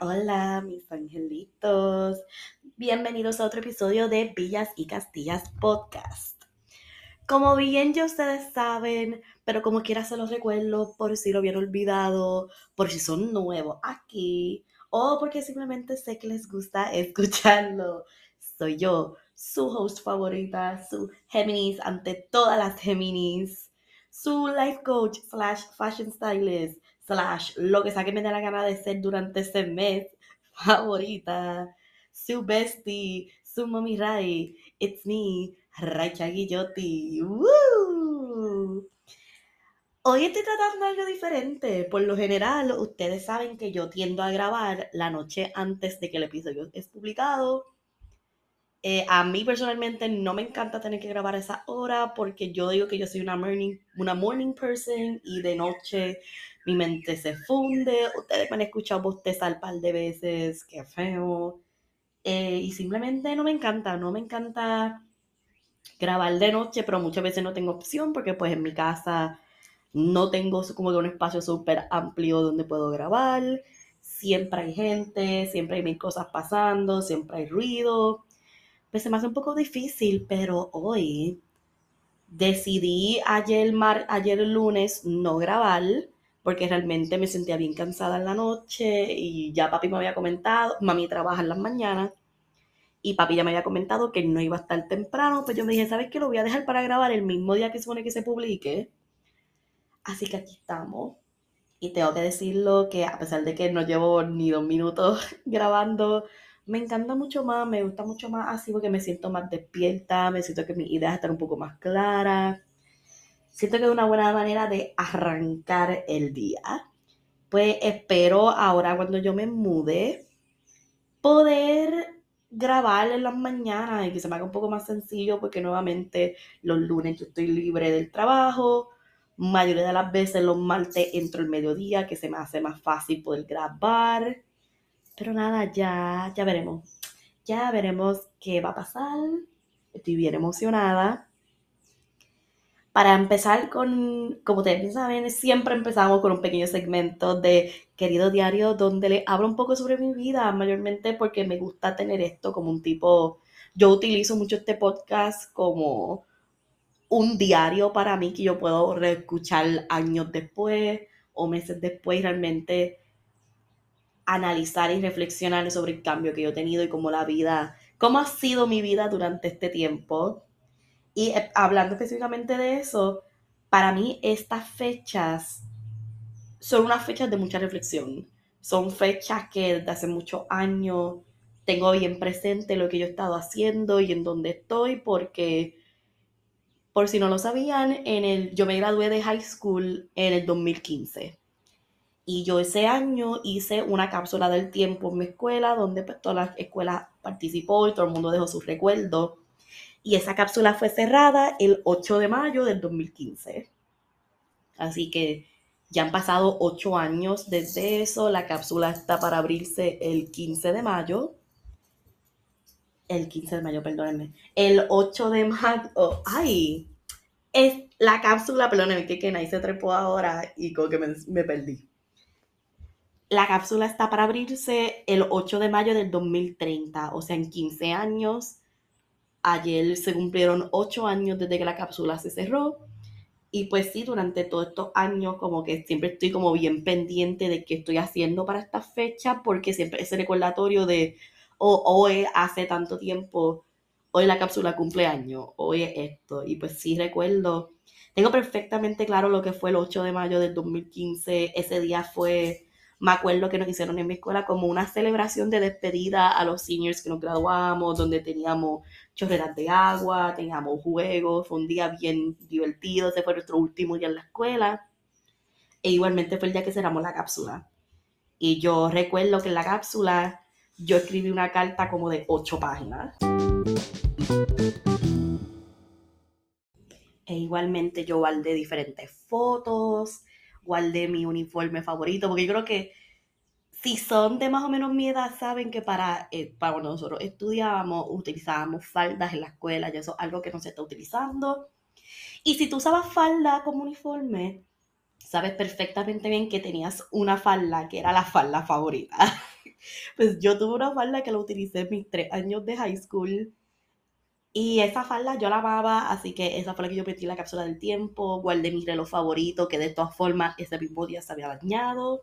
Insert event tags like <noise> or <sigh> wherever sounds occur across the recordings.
Hola, mis angelitos. Bienvenidos a otro episodio de Villas y Castillas Podcast. Como bien ya ustedes saben, pero como quiera se los recuerdo por si lo habían olvidado, por si son nuevos aquí o porque simplemente sé que les gusta <laughs> escucharlo. Soy yo, su host favorita, su Géminis ante todas las Géminis, su life coach slash fashion stylist slash lo que sea que me dé la gana de ser durante este mes favorita, su bestie, su mommy Rai, it's me, Raicha Guillotti. Hoy estoy tratando algo diferente. Por lo general, ustedes saben que yo tiendo a grabar la noche antes de que el episodio es publicado. Eh, a mí personalmente no me encanta tener que grabar esa hora porque yo digo que yo soy una morning, una morning person y de noche mi mente se funde. Ustedes me han escuchado bostezar un par de veces, qué feo. Eh, y simplemente no me encanta, no me encanta grabar de noche, pero muchas veces no tengo opción porque pues en mi casa no tengo como un espacio súper amplio donde puedo grabar. Siempre hay gente, siempre hay mil cosas pasando, siempre hay ruido. Pues se me hace un poco difícil, pero hoy decidí ayer, mar, ayer lunes no grabar porque realmente me sentía bien cansada en la noche y ya papi me había comentado, mami trabaja en las mañanas y papi ya me había comentado que no iba a estar temprano, pues yo me dije, ¿sabes qué? Lo voy a dejar para grabar el mismo día que se supone que se publique. Así que aquí estamos. Y tengo que decirlo que a pesar de que no llevo ni dos minutos <laughs> grabando, me encanta mucho más, me gusta mucho más así porque me siento más despierta, me siento que mis ideas están un poco más claras siento que es una buena manera de arrancar el día. Pues espero ahora cuando yo me mude poder grabar en las mañanas y que se me haga un poco más sencillo porque nuevamente los lunes yo estoy libre del trabajo. Mayoría de las veces los martes entro el mediodía que se me hace más fácil poder grabar. Pero nada, ya, ya veremos. Ya veremos qué va a pasar. Estoy bien emocionada. Para empezar con, como ustedes saben, siempre empezamos con un pequeño segmento de Querido Diario donde le hablo un poco sobre mi vida, mayormente porque me gusta tener esto como un tipo, yo utilizo mucho este podcast como un diario para mí que yo puedo reescuchar años después o meses después realmente analizar y reflexionar sobre el cambio que yo he tenido y cómo la vida, cómo ha sido mi vida durante este tiempo y eh, hablando específicamente de eso, para mí estas fechas son unas fechas de mucha reflexión. Son fechas que desde hace muchos años tengo bien presente lo que yo he estado haciendo y en dónde estoy, porque por si no lo sabían, en el, yo me gradué de high school en el 2015. Y yo ese año hice una cápsula del tiempo en mi escuela, donde pues, toda la escuela participó y todo el mundo dejó sus recuerdos y esa cápsula fue cerrada el 8 de mayo del 2015. Así que ya han pasado ocho años desde eso. La cápsula está para abrirse el 15 de mayo. El 15 de mayo, perdónenme. El 8 de mayo. ¡Ay! Es la cápsula, perdónenme, que, que se trepó ahora y como que me, me perdí. La cápsula está para abrirse el 8 de mayo del 2030, o sea, en 15 años Ayer se cumplieron ocho años desde que la cápsula se cerró. Y pues sí, durante todos estos años como que siempre estoy como bien pendiente de qué estoy haciendo para esta fecha, porque siempre ese recordatorio de, oh, hoy hace tanto tiempo, hoy la cápsula cumple años, hoy es esto. Y pues sí recuerdo, tengo perfectamente claro lo que fue el 8 de mayo del 2015. Ese día fue me acuerdo que nos hicieron en mi escuela como una celebración de despedida a los seniors que nos graduamos, donde teníamos chorreras de agua, teníamos juegos, fue un día bien divertido, ese fue nuestro último día en la escuela. E igualmente fue el día que cerramos la cápsula. Y yo recuerdo que en la cápsula yo escribí una carta como de ocho páginas. E igualmente yo guardé diferentes fotos, guardé mi uniforme favorito, porque yo creo que si son de más o menos mi edad, saben que para, eh, para nosotros estudiábamos, utilizábamos faldas en la escuela, y eso es algo que no se está utilizando. Y si tú usabas falda como uniforme, sabes perfectamente bien que tenías una falda que era la falda favorita. <laughs> pues yo tuve una falda que la utilicé en mis tres años de high school. Y esa falda yo la amaba, así que esa fue la que yo metí en la cápsula del tiempo. Guardé mi reloj favorito, que de todas formas ese mismo día se había dañado.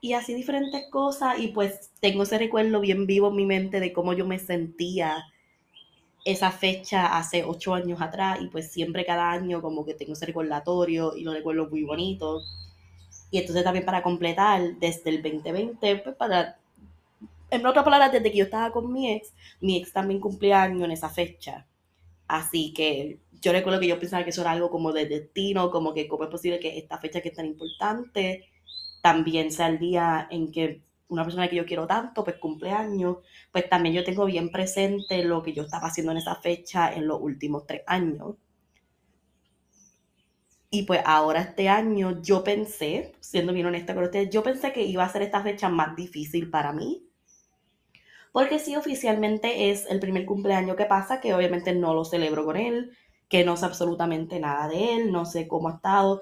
Y así diferentes cosas. Y pues tengo ese recuerdo bien vivo en mi mente de cómo yo me sentía esa fecha hace ocho años atrás. Y pues siempre cada año como que tengo ese recordatorio y lo recuerdo muy bonito. Y entonces también para completar, desde el 2020, pues para, en otras palabras, desde que yo estaba con mi ex, mi ex también cumplía año en esa fecha. Así que yo recuerdo que yo pensaba que eso era algo como de destino, como que cómo es posible que esta fecha que es tan importante también sea el día en que una persona que yo quiero tanto, pues cumpleaños, pues también yo tengo bien presente lo que yo estaba haciendo en esa fecha en los últimos tres años. Y pues ahora este año yo pensé, siendo bien honesta con ustedes, yo pensé que iba a ser esta fecha más difícil para mí. Porque sí, oficialmente es el primer cumpleaños que pasa, que obviamente no lo celebro con él, que no sé absolutamente nada de él, no sé cómo ha estado.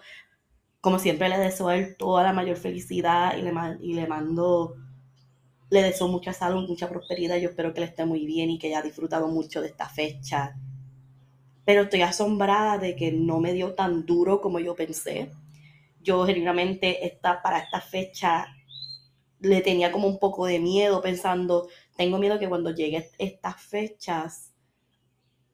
Como siempre le deseo a él toda la mayor felicidad y le, mando, le deseo mucha salud, mucha prosperidad. Yo espero que le esté muy bien y que haya disfrutado mucho de esta fecha pero estoy asombrada de que no me dio tan duro como yo pensé. Yo genuinamente esta, para esta fecha le tenía como un poco de miedo pensando, tengo miedo que cuando llegue estas fechas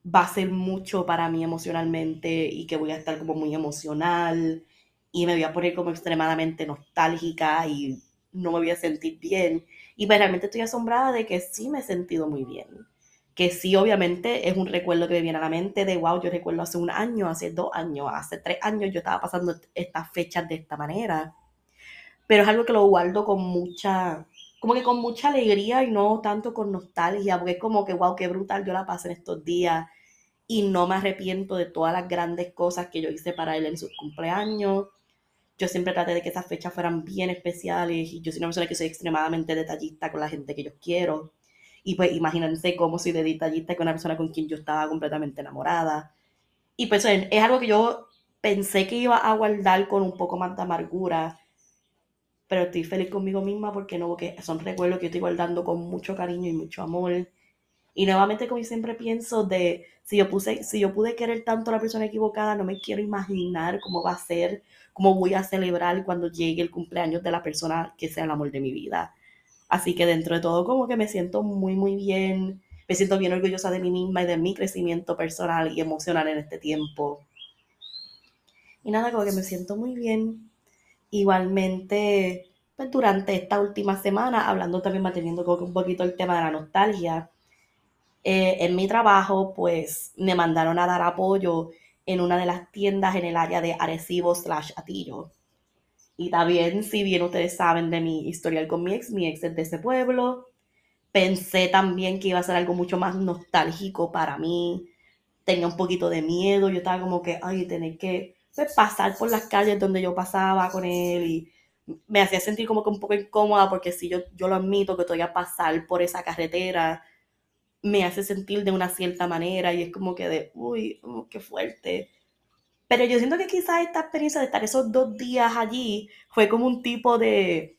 va a ser mucho para mí emocionalmente y que voy a estar como muy emocional y me voy a poner como extremadamente nostálgica y no me voy a sentir bien. Y pues realmente estoy asombrada de que sí me he sentido muy bien que sí, obviamente, es un recuerdo que me viene a la mente de, wow, yo recuerdo hace un año, hace dos años, hace tres años yo estaba pasando estas fechas de esta manera. Pero es algo que lo guardo con mucha, como que con mucha alegría y no tanto con nostalgia, porque es como que, wow, qué brutal yo la pasé en estos días y no me arrepiento de todas las grandes cosas que yo hice para él en sus cumpleaños. Yo siempre traté de que esas fechas fueran bien especiales y yo soy una persona que soy extremadamente detallista con la gente que yo quiero. Y pues imagínense cómo soy de detallista con una persona con quien yo estaba completamente enamorada. Y pues es algo que yo pensé que iba a guardar con un poco más de amargura, pero estoy feliz conmigo misma porque no, porque son recuerdos que estoy guardando con mucho cariño y mucho amor. Y nuevamente, como yo siempre pienso, de si yo, puse, si yo pude querer tanto a la persona equivocada, no me quiero imaginar cómo va a ser, cómo voy a celebrar cuando llegue el cumpleaños de la persona que sea el amor de mi vida. Así que dentro de todo como que me siento muy, muy bien, me siento bien orgullosa de mí misma y de mi crecimiento personal y emocional en este tiempo. Y nada, como que me siento muy bien. Igualmente, pues durante esta última semana, hablando también, manteniendo un poquito el tema de la nostalgia, eh, en mi trabajo, pues me mandaron a dar apoyo en una de las tiendas en el área de Arecibo slash Atillo. Y también, si bien ustedes saben de mi historial con mi ex, mi ex es de ese pueblo. Pensé también que iba a ser algo mucho más nostálgico para mí. Tenía un poquito de miedo. Yo estaba como que, ay, tener que pues, pasar por las calles donde yo pasaba con él y me hacía sentir como que un poco incómoda porque si yo, yo lo admito que todavía pasar por esa carretera me hace sentir de una cierta manera y es como que de, uy, oh, qué fuerte. Pero yo siento que quizás esta experiencia de estar esos dos días allí fue como un tipo de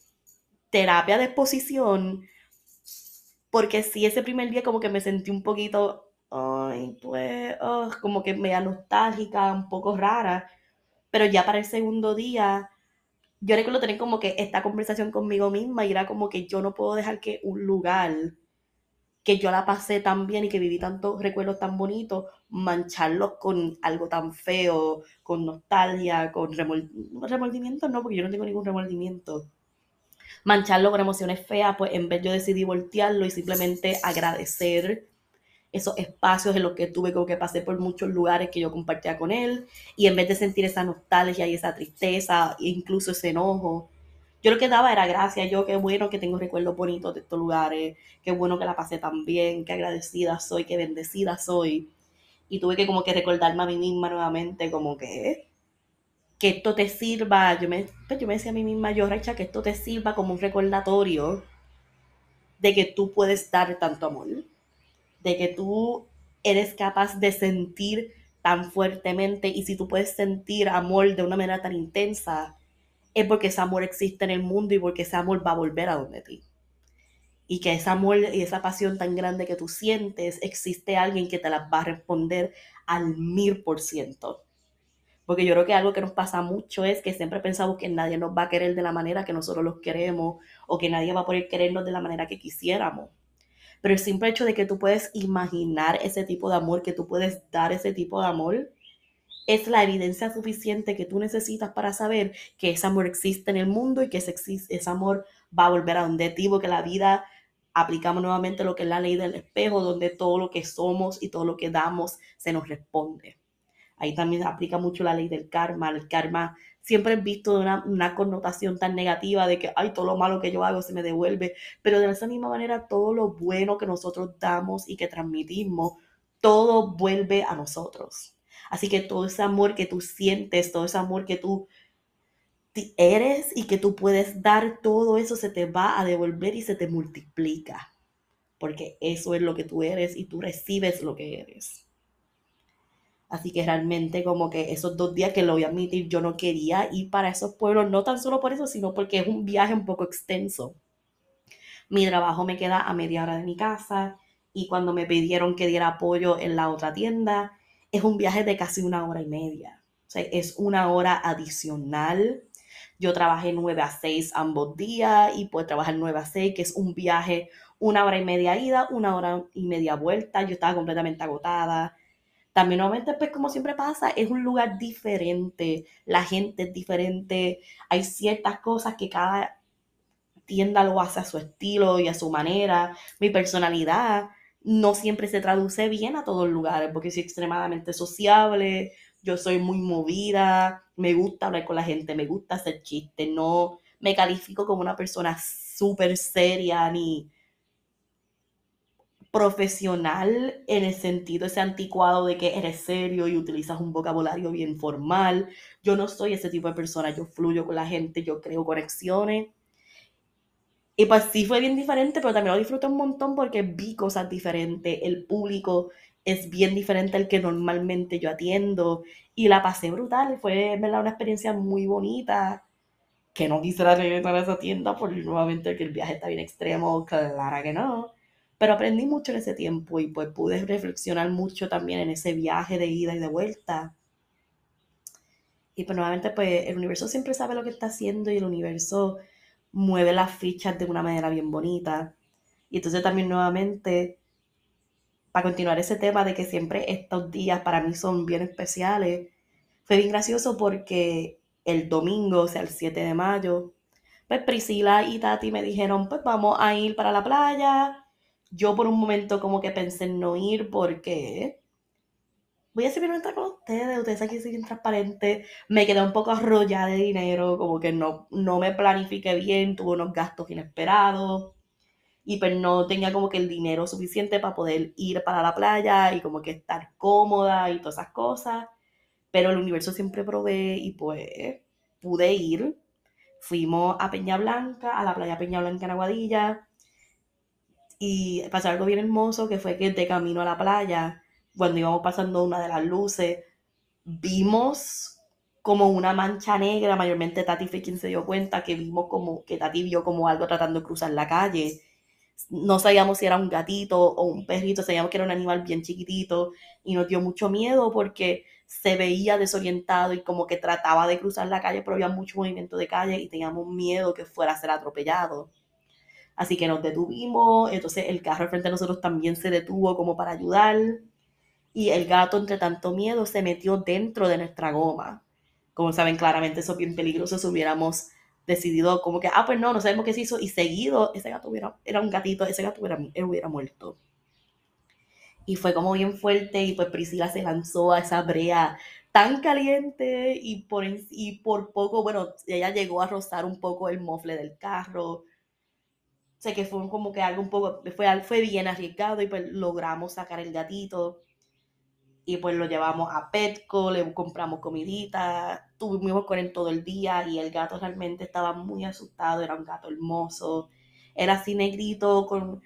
terapia de exposición, porque sí, ese primer día como que me sentí un poquito, ay, pues, oh, como que media nostálgica, un poco rara, pero ya para el segundo día, yo recuerdo tener como que esta conversación conmigo misma y era como que yo no puedo dejar que un lugar que yo la pasé tan bien y que viví tantos recuerdos tan bonitos, mancharlos con algo tan feo, con nostalgia, con remordimiento, no, porque yo no tengo ningún remordimiento. mancharlo con emociones feas, pues en vez yo decidí voltearlo y simplemente agradecer esos espacios en los que tuve como que pasé por muchos lugares que yo compartía con él y en vez de sentir esa nostalgia y esa tristeza e incluso ese enojo, yo lo que daba era gracias, yo qué bueno que tengo recuerdos bonitos de estos lugares, qué bueno que la pasé tan bien, qué agradecida soy, qué bendecida soy. Y tuve que como que recordarme a mí misma nuevamente como que que esto te sirva, yo me, pues yo me decía a mí misma, yo Racha, que esto te sirva como un recordatorio de que tú puedes dar tanto amor, de que tú eres capaz de sentir tan fuertemente y si tú puedes sentir amor de una manera tan intensa, es porque ese amor existe en el mundo y porque ese amor va a volver a donde ti. Y que ese amor y esa pasión tan grande que tú sientes, existe alguien que te la va a responder al mil por ciento. Porque yo creo que algo que nos pasa mucho es que siempre pensamos que nadie nos va a querer de la manera que nosotros los queremos o que nadie va a poder querernos de la manera que quisiéramos. Pero el simple hecho de que tú puedes imaginar ese tipo de amor, que tú puedes dar ese tipo de amor, es la evidencia suficiente que tú necesitas para saber que ese amor existe en el mundo y que ese, amor va a volver a donde ti, porque la vida aplicamos nuevamente lo que es la ley del espejo, donde todo lo que somos y todo lo que damos se nos responde. Ahí también aplica mucho la ley del karma. El karma siempre es visto una, una, connotación tan negativa de que, ay, todo lo malo que yo hago se me devuelve. Pero de esa misma manera, todo lo bueno que nosotros damos y que transmitimos, todo vuelve a nosotros. Así que todo ese amor que tú sientes, todo ese amor que tú eres y que tú puedes dar, todo eso se te va a devolver y se te multiplica. Porque eso es lo que tú eres y tú recibes lo que eres. Así que realmente como que esos dos días que lo voy a admitir, yo no quería ir para esos pueblos, no tan solo por eso, sino porque es un viaje un poco extenso. Mi trabajo me queda a media hora de mi casa y cuando me pidieron que diera apoyo en la otra tienda, es un viaje de casi una hora y media. O sea, es una hora adicional. Yo trabajé 9 a 6 ambos días y pues trabajar 9 a 6, que es un viaje una hora y media ida, una hora y media vuelta. Yo estaba completamente agotada. También nuevamente, pues como siempre pasa, es un lugar diferente, la gente es diferente, hay ciertas cosas que cada tienda lo hace a su estilo y a su manera. Mi personalidad no siempre se traduce bien a todos los lugares, porque soy extremadamente sociable, yo soy muy movida, me gusta hablar con la gente, me gusta hacer chistes, no me califico como una persona súper seria ni profesional en el sentido ese anticuado de que eres serio y utilizas un vocabulario bien formal. Yo no soy ese tipo de persona, yo fluyo con la gente, yo creo conexiones y pues sí fue bien diferente, pero también lo disfruté un montón porque vi cosas diferentes. El público es bien diferente al que normalmente yo atiendo. Y la pasé brutal. Fue, ¿verdad? Una experiencia muy bonita. Que no quisiera regresar a esa tienda por nuevamente que el viaje está bien extremo. Claro que no. Pero aprendí mucho en ese tiempo y pues pude reflexionar mucho también en ese viaje de ida y de vuelta. Y pues nuevamente pues el universo siempre sabe lo que está haciendo y el universo mueve las fichas de una manera bien bonita. Y entonces también nuevamente, para continuar ese tema de que siempre estos días para mí son bien especiales, fue bien gracioso porque el domingo, o sea, el 7 de mayo, pues Priscila y Tati me dijeron, pues vamos a ir para la playa. Yo por un momento como que pensé en no ir porque voy a ser estar con ustedes, ustedes aquí siguen transparentes, me quedé un poco arrollada de dinero, como que no, no me planifiqué bien, tuve unos gastos inesperados y pues no tenía como que el dinero suficiente para poder ir para la playa y como que estar cómoda y todas esas cosas, pero el universo siempre provee y pues pude ir. Fuimos a Peña Blanca, a la playa Peña Blanca en Aguadilla y pasó algo bien hermoso que fue que de camino a la playa cuando íbamos pasando una de las luces, vimos como una mancha negra, mayormente Tati fue quien se dio cuenta que vimos como, que Tati vio como algo tratando de cruzar la calle. No sabíamos si era un gatito o un perrito, sabíamos que era un animal bien chiquitito y nos dio mucho miedo porque se veía desorientado y como que trataba de cruzar la calle, pero había mucho movimiento de calle y teníamos miedo que fuera a ser atropellado. Así que nos detuvimos, entonces el carro frente a nosotros también se detuvo como para ayudar y el gato, entre tanto miedo, se metió dentro de nuestra goma. Como saben claramente, eso es bien peligroso si hubiéramos decidido como que, ah, pues no, no sabemos qué se hizo, y seguido ese gato hubiera, era un gatito, ese gato hubiera, él hubiera muerto. Y fue como bien fuerte, y pues Priscila se lanzó a esa brea tan caliente, y por, y por poco, bueno, ella llegó a rozar un poco el mofle del carro. Sea, que fue como que algo un poco, fue, fue bien arriesgado, y pues logramos sacar el gatito y pues lo llevamos a Petco, le compramos comidita, estuvimos con él todo el día y el gato realmente estaba muy asustado, era un gato hermoso, era así negrito con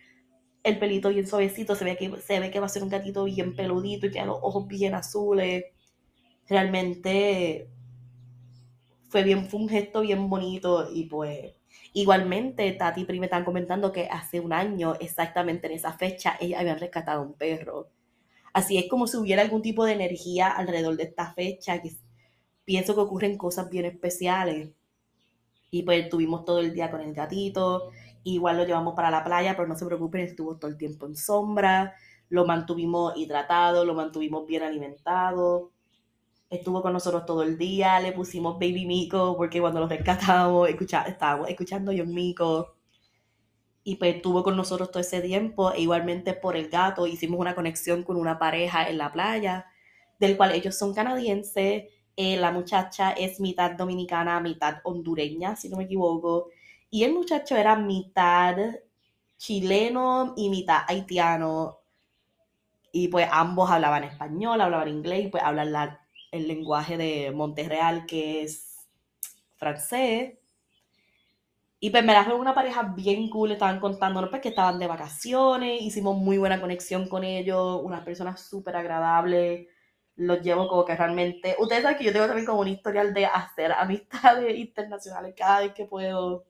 el pelito bien suavecito, se ve que, se ve que va a ser un gatito bien peludito y tiene los ojos bien azules. Realmente fue bien, fue un gesto bien bonito y pues igualmente Tati y Pri me están comentando que hace un año exactamente en esa fecha ellos habían rescatado un perro Así es como si hubiera algún tipo de energía alrededor de esta fecha, que pienso que ocurren cosas bien especiales. Y pues estuvimos todo el día con el gatito, igual lo llevamos para la playa, pero no se preocupen, estuvo todo el tiempo en sombra, lo mantuvimos hidratado, lo mantuvimos bien alimentado, estuvo con nosotros todo el día, le pusimos Baby Mico, porque cuando lo rescatamos, estábamos escuchando John Mico y pues estuvo con nosotros todo ese tiempo. E igualmente por el gato hicimos una conexión con una pareja en la playa, del cual ellos son canadienses. Eh, la muchacha es mitad dominicana, mitad hondureña, si no me equivoco. Y el muchacho era mitad chileno y mitad haitiano. Y pues ambos hablaban español, hablaban inglés y pues hablan el lenguaje de Monterreal, que es francés. Y pues me la fue una pareja bien cool, estaban contándonos pues, que estaban de vacaciones, hicimos muy buena conexión con ellos, unas personas súper agradables, los llevo como que realmente... Ustedes saben que yo tengo también como un historial de hacer <laughs> amistades internacionales cada vez que puedo.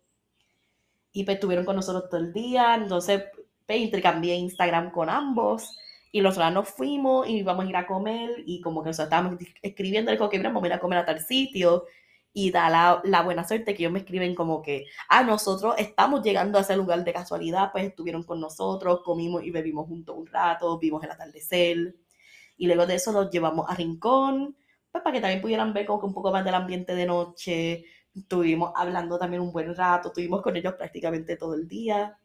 Y pues estuvieron con nosotros todo el día, entonces pues, intercambié Instagram con ambos. Y nosotros nos fuimos y íbamos a ir a comer y como que nosotros estábamos escribiendo, dijo que vamos a ir a comer a tal sitio y da la, buena suerte que ellos me escriben como que, ah, nosotros estamos llegando a ese lugar de casualidad, pues estuvieron con nosotros, comimos y bebimos juntos un rato, vimos el atardecer, y luego de eso los llevamos a Rincón, pues para que también pudieran ver como un poco más del ambiente de noche, estuvimos hablando también un buen rato, estuvimos con ellos prácticamente todo el día,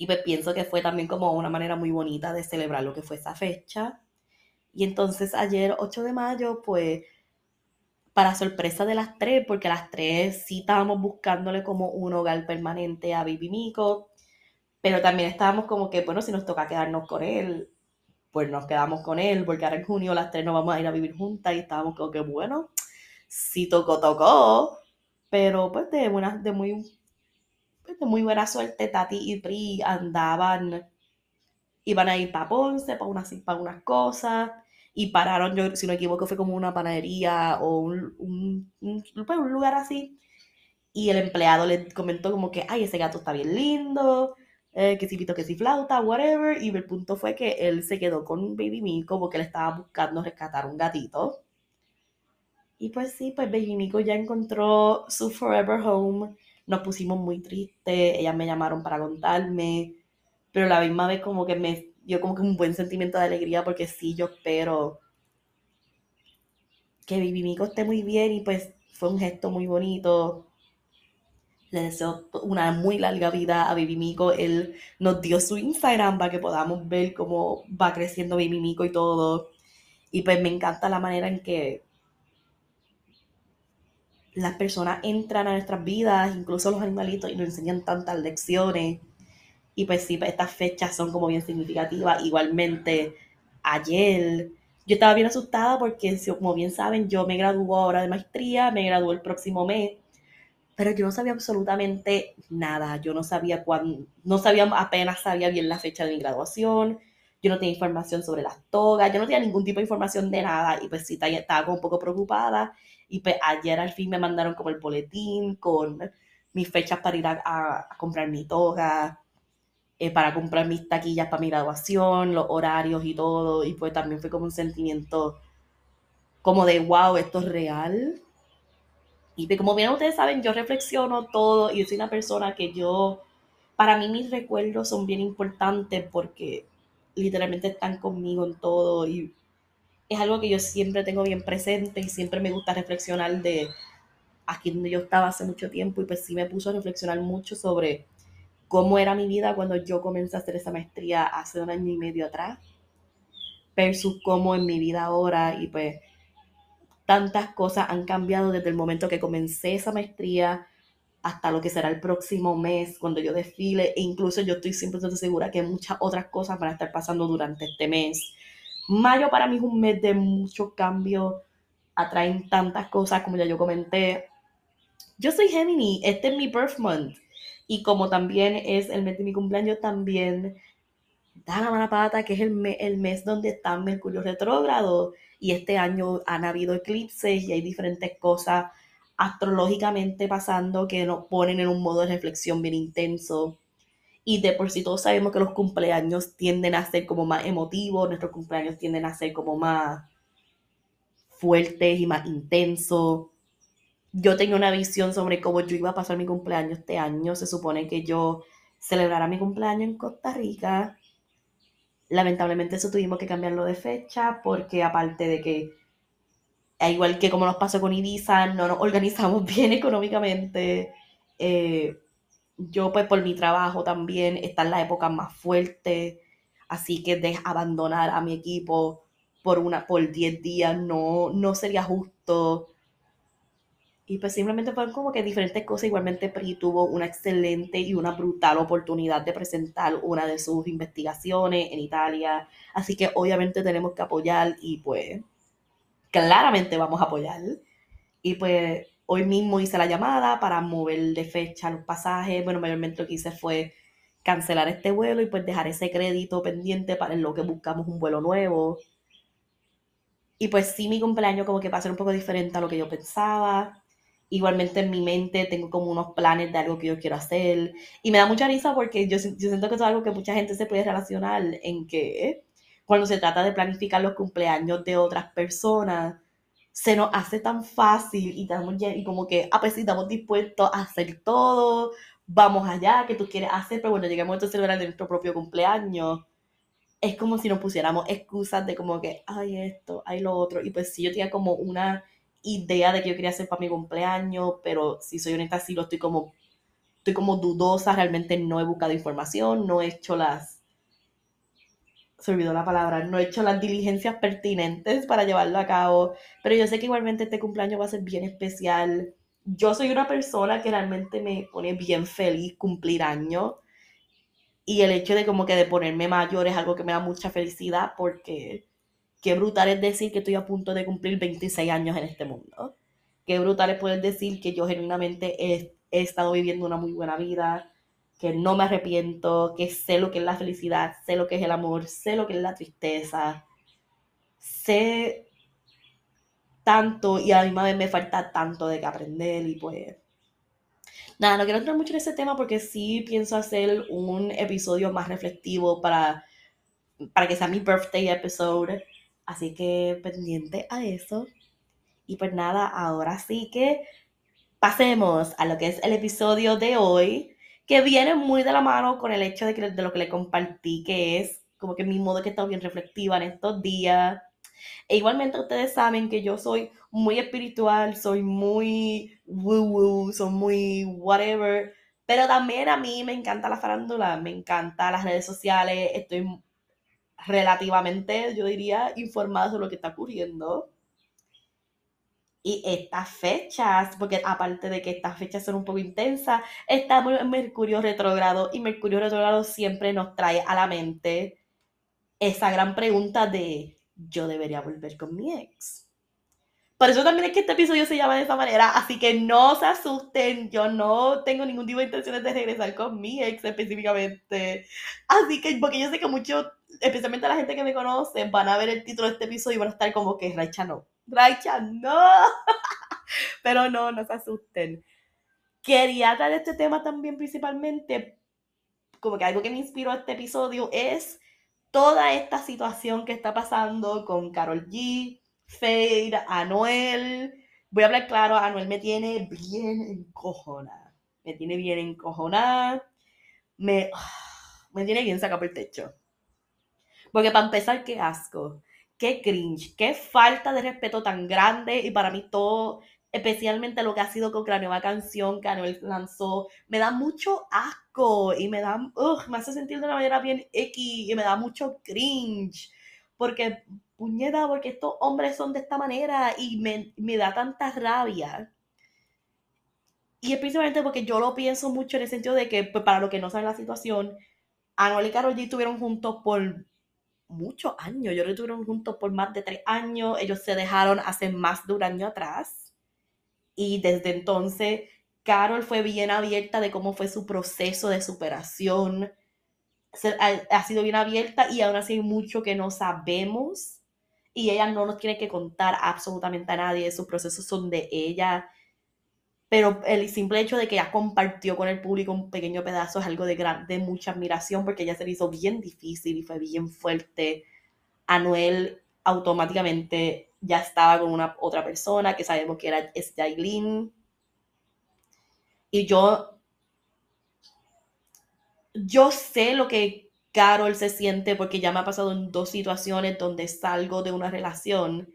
y pues pienso que fue también como una manera muy bonita de celebrar lo que fue esa fecha. Y entonces ayer, 8 de mayo, pues para sorpresa de las tres, porque las tres sí estábamos buscándole como un hogar permanente a Baby Mico, pero también estábamos como que, bueno, si nos toca quedarnos con él, pues nos quedamos con él, porque ahora en junio las tres nos vamos a ir a vivir juntas y estábamos como que, bueno, si tocó, tocó, pero pues de, buena, de, muy, de muy buena suerte, Tati y Pri andaban, iban a ir para Ponce, para unas, para unas cosas, y pararon, yo si no me equivoco, fue como una panadería o un, un, un, pues, lugar así. Y el empleado le comentó como que, ay, ese gato está bien lindo, eh, que si pito, que si flauta, whatever. Y el punto fue que él se quedó con Baby Miko porque le estaba buscando rescatar un gatito. Y pues sí, pues Baby Miko ya encontró su Forever Home. Nos pusimos muy tristes, ellas me llamaron para contarme, pero la misma vez como que me yo como que un buen sentimiento de alegría porque sí, yo espero que Baby esté muy bien y pues fue un gesto muy bonito. Le deseo una muy larga vida a Baby Él nos dio su Instagram para que podamos ver cómo va creciendo Baby y todo. Y pues me encanta la manera en que las personas entran a nuestras vidas, incluso los animalitos, y nos enseñan tantas lecciones. Y pues sí, estas fechas son como bien significativas. Igualmente, ayer yo estaba bien asustada porque, como bien saben, yo me gradúo ahora de maestría, me gradúo el próximo mes, pero yo no sabía absolutamente nada. Yo no sabía cuándo, no sabía, apenas sabía bien la fecha de mi graduación. Yo no tenía información sobre las togas, yo no tenía ningún tipo de información de nada y pues sí, estaba como un poco preocupada. Y pues ayer al fin me mandaron como el boletín con mis fechas para ir a, comprar mi toga, eh, para comprar mis taquillas para mi graduación, los horarios y todo, y pues también fue como un sentimiento como de, wow, esto es real. Y como bien ustedes saben, yo reflexiono todo y soy una persona que yo, para mí mis recuerdos son bien importantes porque literalmente están conmigo en todo y es algo que yo siempre tengo bien presente y siempre me gusta reflexionar de aquí donde yo estaba hace mucho tiempo y pues sí me puso a reflexionar mucho sobre cómo era mi vida cuando yo comencé a hacer esa maestría hace un año y medio atrás versus cómo en mi vida ahora y pues tantas cosas han cambiado desde el momento que comencé esa maestría hasta lo que será el próximo mes cuando yo desfile e incluso yo estoy siempre segura que muchas otras cosas van a estar pasando durante este mes. Mayo para mí es un mes de mucho cambio, atraen tantas cosas como ya yo comenté. Yo soy Gemini, este es mi birth month y como también es el mes de mi cumpleaños también da la mala pata que es el, el mes donde está Mercurio retrógrado y este año han habido eclipses y hay diferentes cosas astrológicamente pasando que nos ponen en un modo de reflexión bien intenso. Y de por sí todos sabemos que los cumpleaños tienden a ser como más emotivos, nuestros cumpleaños tienden a ser como más fuertes y más intensos. Yo tenía una visión sobre cómo yo iba a pasar mi cumpleaños este año. Se supone que yo celebrara mi cumpleaños en Costa Rica. Lamentablemente eso tuvimos que cambiarlo de fecha porque aparte de que igual que como nos pasó con Ibiza, no nos organizamos <laughs> bien económicamente. Eh, yo pues por mi trabajo también está en la época más fuerte, así que de abandonar a mi equipo por una por 10 días no, no sería justo. Y pues simplemente fueron como que diferentes cosas. Igualmente PRI tuvo una excelente y una brutal oportunidad de presentar una de sus investigaciones en Italia. Así que obviamente tenemos que apoyar y pues claramente vamos a apoyar. Y pues hoy mismo hice la llamada para mover de fecha los pasajes. Bueno, mayormente lo que hice fue cancelar este vuelo y pues dejar ese crédito pendiente para en lo que buscamos un vuelo nuevo. Y pues sí, mi cumpleaños como que va a ser un poco diferente a lo que yo pensaba. Igualmente en mi mente tengo como unos planes de algo que yo quiero hacer. Y me da mucha risa porque yo, yo siento que es algo que mucha gente se puede relacionar en que cuando se trata de planificar los cumpleaños de otras personas, se nos hace tan fácil y, y como que, ah, pues sí, estamos dispuestos a hacer todo, vamos allá, que tú quieres hacer, pero bueno, llegamos a celebrar nuestro propio cumpleaños. Es como si nos pusiéramos excusas de como que, ay, esto, ay, lo otro. Y pues sí, yo tenía como una idea de que yo quería hacer para mi cumpleaños, pero si soy honesta, sí lo estoy como, estoy como dudosa, realmente no he buscado información, no he hecho las se olvidó la palabra, no he hecho las diligencias pertinentes para llevarlo a cabo, pero yo sé que igualmente este cumpleaños va a ser bien especial. Yo soy una persona que realmente me pone bien feliz cumplir años y el hecho de como que de ponerme mayor es algo que me da mucha felicidad porque qué brutal es decir que estoy a punto de cumplir 26 años en este mundo. Qué brutal es poder decir que yo genuinamente he, he estado viviendo una muy buena vida, que no me arrepiento, que sé lo que es la felicidad, sé lo que es el amor, sé lo que es la tristeza, sé tanto y a la misma me falta tanto de que aprender y pues... Nada, no quiero entrar mucho en ese tema porque sí pienso hacer un episodio más reflectivo para, para que sea mi birthday episode. Así que pendiente a eso. Y pues nada, ahora sí que pasemos a lo que es el episodio de hoy que viene muy de la mano con el hecho de, que, de lo que le compartí, que es como que mi modo que está bien reflectiva en estos días. E igualmente ustedes saben que yo soy muy espiritual, soy muy woo woo, soy muy whatever, pero también a mí me encanta la farándula, me encanta las redes sociales, estoy relativamente, yo diría, informada sobre lo que está ocurriendo. Y estas fechas, porque aparte de que estas fechas son un poco intensas, estamos en Mercurio retrógrado y Mercurio retrógrado siempre nos trae a la mente esa gran pregunta de ¿yo debería volver con mi ex? Por eso también es que este episodio se llama de esa manera, así que no se asusten, yo no tengo ningún tipo de intenciones de regresar con mi ex específicamente. Así que, porque yo sé que muchos, especialmente la gente que me conoce, van a ver el título de este episodio y van a estar como que Raicha no. Raicha no. <laughs> Pero no, no se asusten. Quería traer este tema también principalmente, como que algo que me inspiró este episodio es toda esta situación que está pasando con Carol G, Fade, Anuel. Voy a hablar claro, Anuel me tiene bien encojonada. Me tiene bien encojonada. Me, me tiene bien sacado por el techo. Porque para empezar, qué asco. Qué cringe. Qué falta de respeto tan grande. Y para mí todo especialmente lo que ha sido con la nueva canción que Anuel lanzó, me da mucho asco y me da, me hace sentir de una manera bien X y me da mucho cringe, porque puñeta, porque estos hombres son de esta manera y me, me da tanta rabia. Y es principalmente porque yo lo pienso mucho en el sentido de que, pues, para los que no saben la situación, Anuel y Karol G estuvieron juntos por muchos años. Yo creo que estuvieron juntos por más de tres años. Ellos se dejaron hace más de un año atrás. Y desde entonces, Carol fue bien abierta de cómo fue su proceso de superación. ha, ha, sido bien abierta y aún así hay mucho que no sabemos. Y ella no nos tiene que contar absolutamente a nadie. Sus procesos son de ella pero el simple hecho de que ella compartió con el público un pequeño pedazo es algo de, gran, de mucha admiración porque ella se le hizo bien difícil y fue bien fuerte. Anuel automáticamente ya estaba con una otra persona que sabemos que era Jailin. Y yo, yo sé lo que Carol se siente porque ya me ha pasado en dos situaciones donde salgo de una relación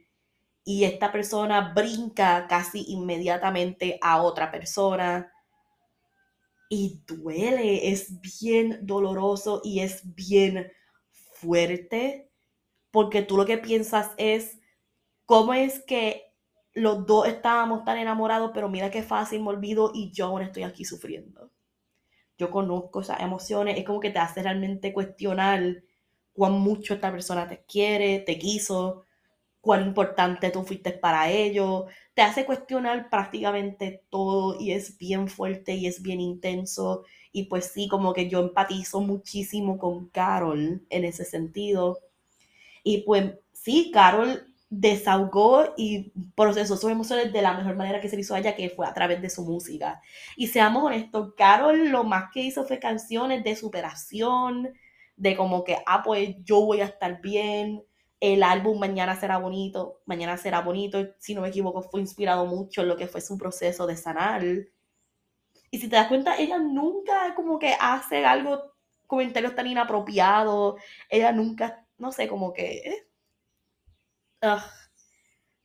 y esta persona brinca casi inmediatamente a otra persona. Y duele, es bien doloroso y es bien fuerte, porque tú lo que piensas es, ¿cómo es que los dos estábamos tan enamorados, pero mira qué fácil me olvido y yo aún estoy aquí sufriendo? Yo conozco esas emociones, es como que te hace realmente cuestionar cuán mucho esta persona te quiere, te quiso, cuán importante tú fuiste para ellos, te hace cuestionar prácticamente todo y es bien fuerte y es bien intenso. Y pues sí, como que yo empatizo muchísimo con Carol en ese sentido. Y pues sí, Carol desahogó y procesó sus emociones de la mejor manera que se hizo a ella, que fue a través de su música. Y seamos honestos, Carol lo más que hizo fue canciones de superación, de como que, ah, pues yo voy a estar bien, el álbum Mañana será bonito, Mañana será bonito, si no me equivoco, fue inspirado mucho en lo que fue su proceso de sanar. Y si te das cuenta, ella nunca como que hace algo, comentarios tan inapropiados, ella nunca, no sé, como que... Eh,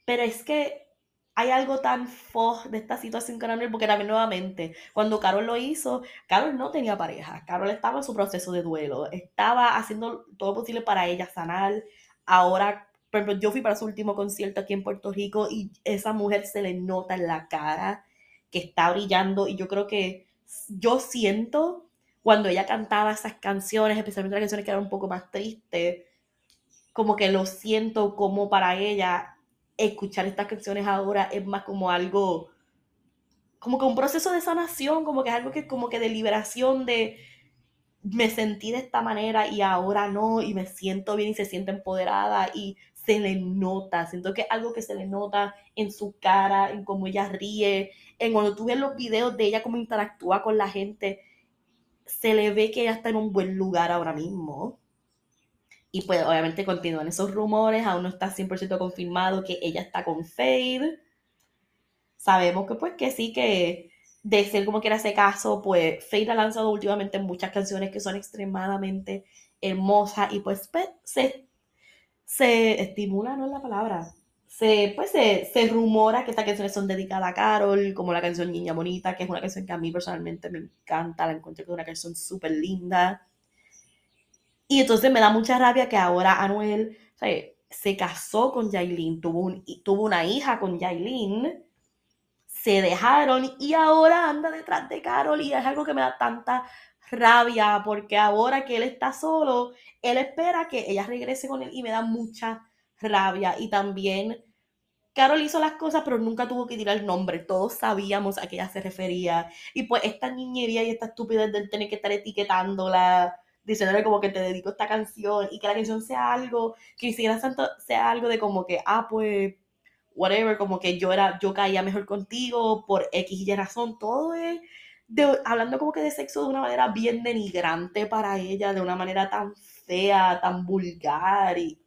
Pero es que hay algo tan fo de esta situación con Anuel, porque también nuevamente, cuando Carol lo hizo, Carol no tenía pareja, Carol estaba en su proceso de duelo, estaba haciendo todo lo posible para ella sanar, ahora, por ejemplo, yo fui para su último concierto aquí en Puerto Rico y esa mujer se le nota en la cara que está brillando y yo creo que yo siento cuando ella cantaba esas canciones, especialmente las canciones que eran un poco más tristes, como que lo siento como para ella escuchar estas canciones ahora es más como algo, como que un proceso de sanación, como que es algo que como que de liberación de, me sentí de esta manera y ahora no, y me siento bien y se siente empoderada y se le nota, siento que algo que se le nota en su cara, en cómo ella ríe, en cuando tú ves los videos de ella, cómo interactúa con la gente, se le ve que ella está en un buen lugar ahora mismo. Y pues obviamente continúan esos rumores, aún no está 100% confirmado que ella está con Fade. Sabemos que pues que sí, que de ser como que era ese caso, pues Fade ha lanzado últimamente muchas canciones que son extremadamente hermosas y pues, pues se, se estimula, no es la palabra, se, pues se, se, rumora que estas canciones son dedicadas a Carol, como la canción Niña Bonita, que es una canción que a mí personalmente me encanta, la encuentro que es una canción súper linda. Y entonces me da mucha rabia que ahora Anuel se casó con Yailin, tuvo, un, tuvo una hija con Yailin, se dejaron y ahora anda detrás de Carol y es algo que me da tanta rabia porque ahora que él está solo, él espera que ella regrese con él y me da mucha rabia. Y también Carol hizo las cosas pero nunca tuvo que tirar el nombre, todos sabíamos a qué ella se refería. Y pues esta niñería y esta estupidez del tener que estar etiquetándola diciéndole como que te dedico esta canción y que la canción sea algo, que ni siquiera sea algo de como que, ah, pues whatever, como que yo era, yo caía mejor contigo por X y razón, todo es hablando como que de sexo de una manera bien denigrante para ella, de una manera tan fea, tan vulgar y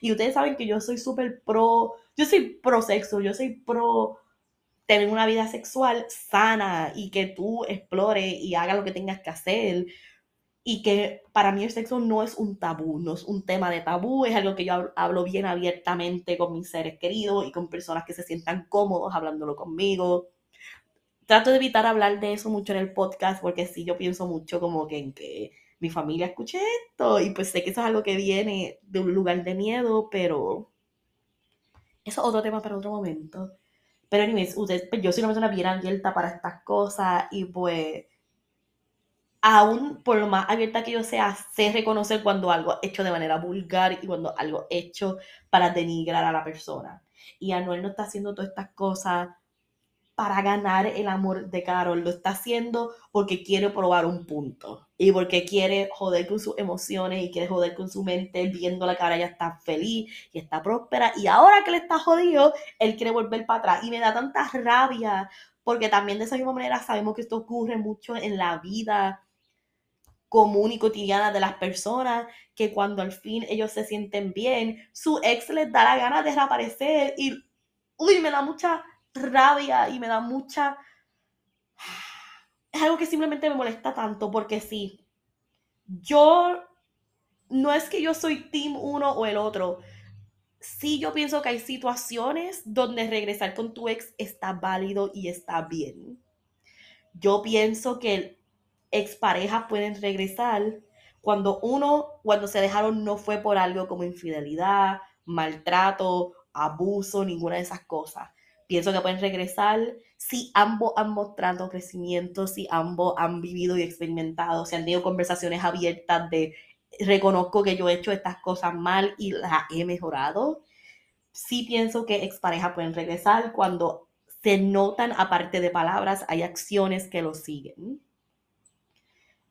Y ustedes saben que yo soy súper pro, yo soy pro sexo, yo soy pro tener una vida sexual sana y que tú explores y hagas lo que tengas que hacer. Y que para mí el sexo no es un tabú, no es un tema de tabú, es algo que yo hablo bien abiertamente con mis seres queridos y con personas que se sientan cómodos hablándolo conmigo. Trato de evitar hablar de eso mucho en el podcast porque sí, yo pienso mucho como que en que mi familia escuche esto y pues sé que eso es algo que viene de un lugar de miedo, pero eso es otro tema para otro momento. Pero anyways, ustedes, pues yo soy una persona bien abierta para estas cosas y pues aún por lo más abierta que yo sea, sé reconocer cuando algo hecho de manera vulgar y cuando algo hecho para denigrar a la persona. Y Anuel no está haciendo todas estas cosas para ganar el amor de Carol, lo está haciendo porque quiere probar un punto y porque quiere joder con sus emociones y quiere joder con su mente, viendo la cara ya está feliz y está próspera. Y ahora que le está jodido, él quiere volver para atrás. Y me da tanta rabia porque también de esa misma manera sabemos que esto ocurre mucho en la vida común y cotidiana de las personas, que cuando al fin ellos se sienten bien, su ex les da la gana de reaparecer y, uy, me da mucha rabia y me da mucha... Es algo que simplemente me molesta tanto porque sí, yo no es que yo soy team uno o el otro. Sí, yo pienso que hay situaciones donde regresar con tu ex está válido y está bien. Yo pienso que exparejas pueden regresar cuando uno, cuando se dejaron no fue por algo como infidelidad, maltrato, abuso, ninguna de esas cosas. Pienso que pueden regresar si ambos han mostrado crecimiento, si ambos han vivido y experimentado, si han tenido conversaciones abiertas de reconozco que yo he hecho estas cosas mal y las he mejorado. Sí pienso que exparejas pueden regresar cuando se notan, aparte de palabras, hay acciones que lo siguen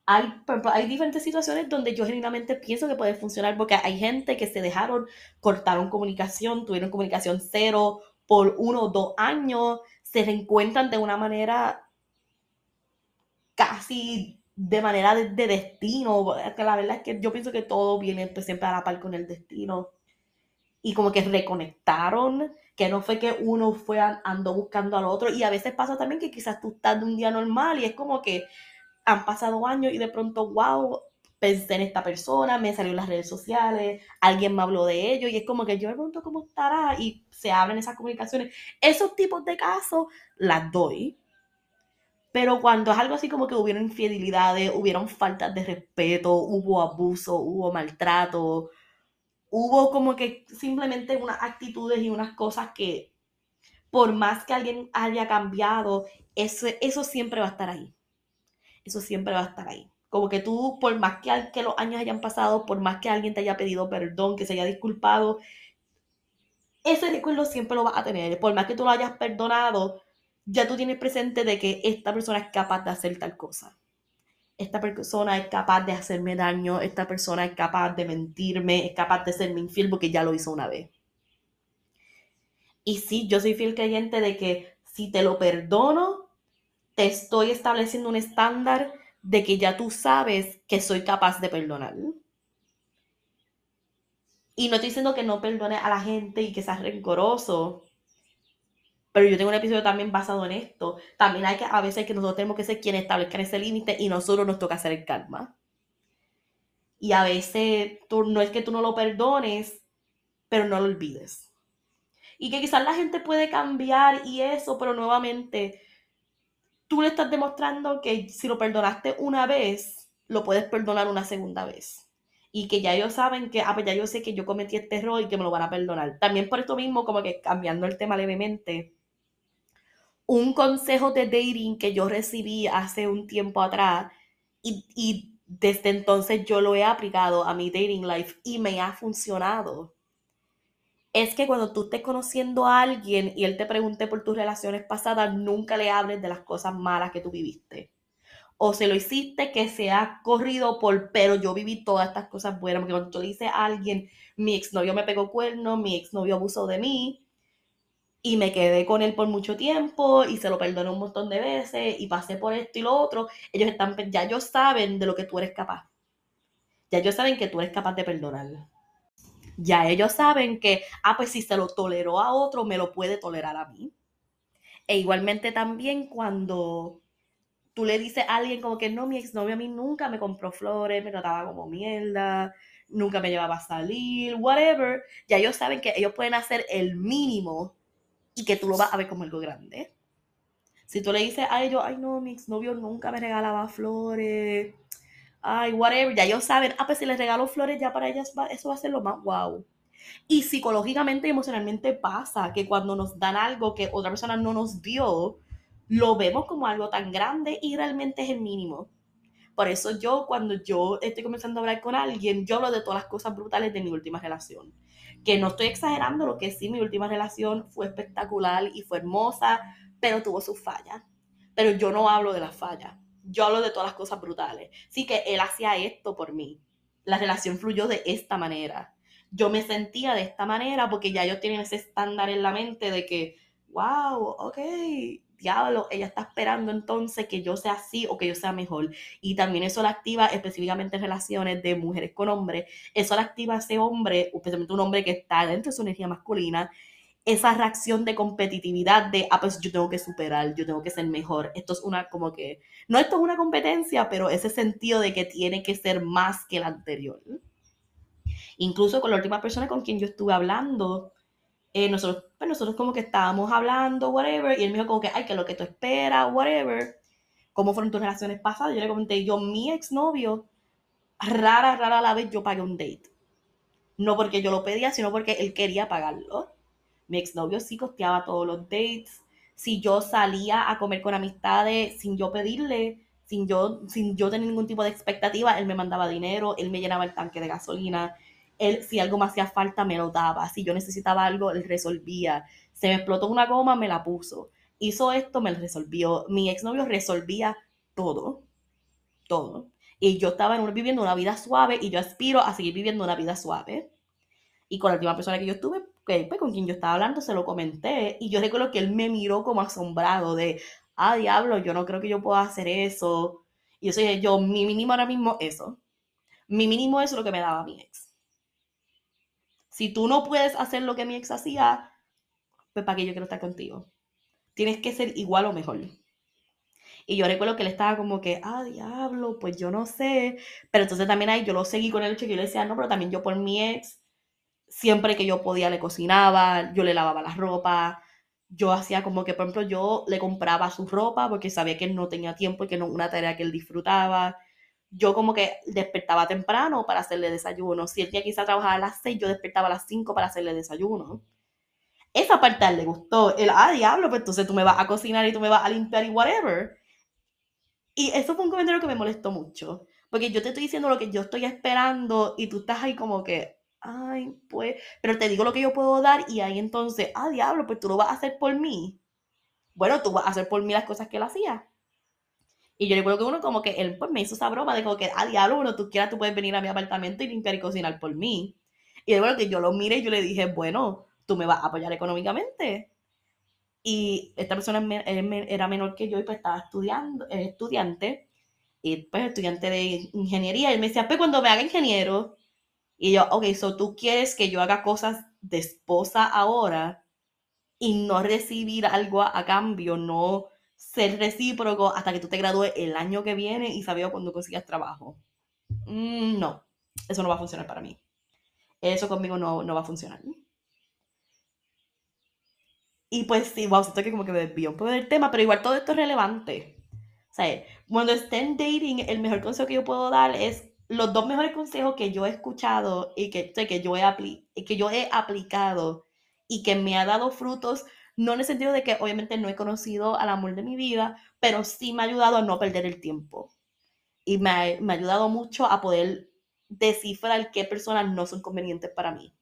hay, hay diferentes situaciones donde yo genuinamente pienso que puede funcionar porque hay gente que se dejaron, cortaron comunicación, tuvieron comunicación cero por uno o dos años, se reencuentran de una manera casi de manera de, destino, que la verdad es que yo pienso que todo viene pues, siempre a la par con el destino. Y como que reconectaron, que no fue que uno fue ando buscando al otro. Y a veces pasa también que quizás tú estás de un día normal y es como que han pasado años y de pronto, wow, pensé en esta persona, me salió en las redes sociales, alguien me habló de ello y es como que yo pregunto cómo estará y se abren esas comunicaciones. Esos tipos de casos las doy. Pero cuando es algo así como que hubieron infidelidades, hubieron faltas de respeto, hubo abuso, hubo maltrato, hubo como que simplemente unas actitudes y unas cosas que por más que alguien haya cambiado, eso, eso siempre va a estar ahí eso siempre va a estar ahí. Como que tú, por más que, los años hayan pasado, por más que alguien te haya pedido perdón, que se haya disculpado, ese recuerdo siempre lo vas a tener. Por más que tú lo hayas perdonado, ya tú tienes presente de que esta persona es capaz de hacer tal cosa. Esta persona es capaz de hacerme daño, esta persona es capaz de mentirme, es capaz de serme infiel porque ya lo hizo una vez. Y sí, yo soy fiel creyente de que si te lo perdono, te estoy estableciendo un estándar de que ya tú sabes que soy capaz de perdonar. Y no estoy diciendo que no perdone a la gente y que seas rencoroso, pero yo tengo un episodio también basado en esto. También hay que, a veces que nosotros tenemos que ser quienes establezcan ese límite y nosotros nos toca hacer el karma. Y a veces tú, no es que tú no lo perdones, pero no lo olvides. Y que quizás la gente puede cambiar y eso, pero nuevamente tú le estás demostrando que si lo perdonaste una vez, lo puedes perdonar una segunda vez. Y que ya ellos saben que, ah, pues ya yo sé que yo cometí este error y que me lo van a perdonar. También por esto mismo, como que cambiando el tema levemente, un consejo de dating que yo recibí hace un tiempo atrás y, y desde entonces yo lo he aplicado a mi dating life y me ha funcionado es que cuando tú estés conociendo a alguien y él te pregunte por tus relaciones pasadas, nunca le hables de las cosas malas que tú viviste. O se lo hiciste que se ha corrido por, pero yo viví todas estas cosas buenas. Porque cuando tú dices a alguien, mi exnovio me pegó cuerno, mi exnovio abusó de mí, y me quedé con él por mucho tiempo y se lo perdoné un montón de veces y pasé por esto y lo otro, ellos están, ya ellos saben de lo que tú eres capaz. Ya ellos saben que tú eres capaz de perdonarlo ya ellos saben que, ah, pues si se lo toleró a otro, me lo puede tolerar a mí. E igualmente también cuando tú le dices a alguien como que no, mi exnovio a mí nunca me compró flores, me trataba como mierda, nunca me llevaba a salir, whatever, ya ellos saben que ellos pueden hacer el mínimo y que tú lo vas a ver como algo grande. Si tú le dices a ellos, ay no, mi exnovio nunca me regalaba flores, ay, whatever, ya ellos saben, ah, pues si les regalo flores, ya para ellas eso va a ser lo más wow. Y psicológicamente y emocionalmente pasa que cuando nos dan algo que otra persona no nos dio, lo vemos como algo tan grande y realmente es el mínimo. Por eso yo, cuando yo estoy comenzando a hablar con alguien, yo hablo de todas las cosas brutales de mi última relación. Que no estoy exagerando lo que sí, mi última relación fue espectacular y fue hermosa, pero tuvo sus fallas. Pero yo no hablo de las fallas. Yo hablo de todas las cosas brutales. Sí que él hacía esto por mí. La relación fluyó de esta manera. Yo me sentía de esta manera porque ya yo tenía ese estándar en la mente de que, wow, ok, diablo, ella está esperando entonces que yo sea así o que yo sea mejor. Y también eso la activa específicamente en relaciones de mujeres con hombres. Eso la activa a ese hombre, especialmente un hombre que está dentro de su energía masculina, esa reacción de competitividad de, ah, pues yo tengo que superar, yo tengo que ser mejor. Esto es una como que, no esto es una competencia, pero ese sentido de que tiene que ser más que el anterior. Incluso con la última persona con quien yo estuve hablando, eh, nosotros, pues nosotros como que estábamos hablando, whatever, y él me dijo como que, ay, que lo que tú esperas, whatever, cómo fueron tus relaciones pasadas. Yo le comenté, yo, mi exnovio, rara, rara la vez yo pagué un date. No porque yo lo pedía, sino porque él quería pagarlo. Mi exnovio sí costeaba todos los dates. Si yo salía a comer con amistades sin yo pedirle, sin yo, sin yo tener ningún tipo de expectativa, él me mandaba dinero, él me llenaba el tanque de gasolina, él, si algo me hacía falta, me lo daba. Si yo necesitaba algo, él resolvía. Se me explotó una goma, me la puso. Hizo esto, me lo resolvió. Mi exnovio resolvía todo. Todo. Y yo estaba en viviendo una vida suave y yo aspiro a seguir viviendo una vida suave. Y con la última persona que yo estuve, que, pues, con quien yo estaba hablando, se lo comenté. Y yo recuerdo que él me miró como asombrado de, ah, diablo, yo no creo que yo pueda hacer eso. Y yo dije, yo, mi mínimo ahora mismo, eso. Mi mínimo eso es lo que me daba mi ex. Si tú no puedes hacer lo que mi ex hacía, pues para qué yo quiero estar contigo. Tienes que ser igual o mejor. Y yo recuerdo que él estaba como que, ah, diablo, pues yo no sé. Pero entonces también ahí yo lo seguí con el hecho que yo le decía, no, pero también yo por mi ex, siempre que yo podía le cocinaba, yo le lavaba la ropa. Yo hacía como que, por ejemplo, yo le compraba su ropa porque sabía que él no tenía tiempo y que no una tarea que él disfrutaba yo como que despertaba temprano para hacerle desayuno. Si él tenía quizá trabajar a las 6, yo despertaba a las 5 para hacerle desayuno. Esa parte a él le gustó. El, ah, diablo, pues entonces tú me vas a cocinar y tú me vas a limpiar y whatever. Y eso fue un comentario que me molestó mucho. Porque yo te estoy diciendo lo que yo estoy esperando y tú estás ahí como que, ay, pues, pero te digo lo que yo puedo dar y ahí entonces, ah, diablo, pues tú lo vas a hacer por mí. Bueno, tú vas a hacer por mí las cosas que él hacía. Y yo recuerdo que uno como que él pues me hizo esa broma de como que, ah, diablo, bueno, tú quieras, tú puedes venir a mi apartamento y limpiar y cocinar por mí. Y de que yo lo miré y yo le dije, bueno, tú me vas a apoyar económicamente. Y esta persona era menor que yo y pues estaba estudiando, estudiante, y pues estudiante de ingeniería. Y él me decía, pues cuando me haga ingeniero, y yo, ok, so tú quieres que yo haga cosas de esposa ahora y no recibir algo a cambio, no ser recíproco hasta que tú te gradúes el año que viene y sabía cuando consigas trabajo. Mm, no, eso no va a funcionar para mí. Eso conmigo no, no va a funcionar. Y pues sí, wow, siento que como que me desvío un poco del tema, pero igual todo esto es relevante. O sea, cuando estén dating, el mejor consejo que yo puedo dar es los dos mejores consejos que yo he escuchado y que, que, yo, he que yo he aplicado y que me ha dado frutos no en el sentido de que obviamente no he conocido al amor de mi vida, pero sí me ha ayudado a no perder el tiempo. Y me ha, me ha ayudado mucho a poder descifrar qué personas no son convenientes para mí.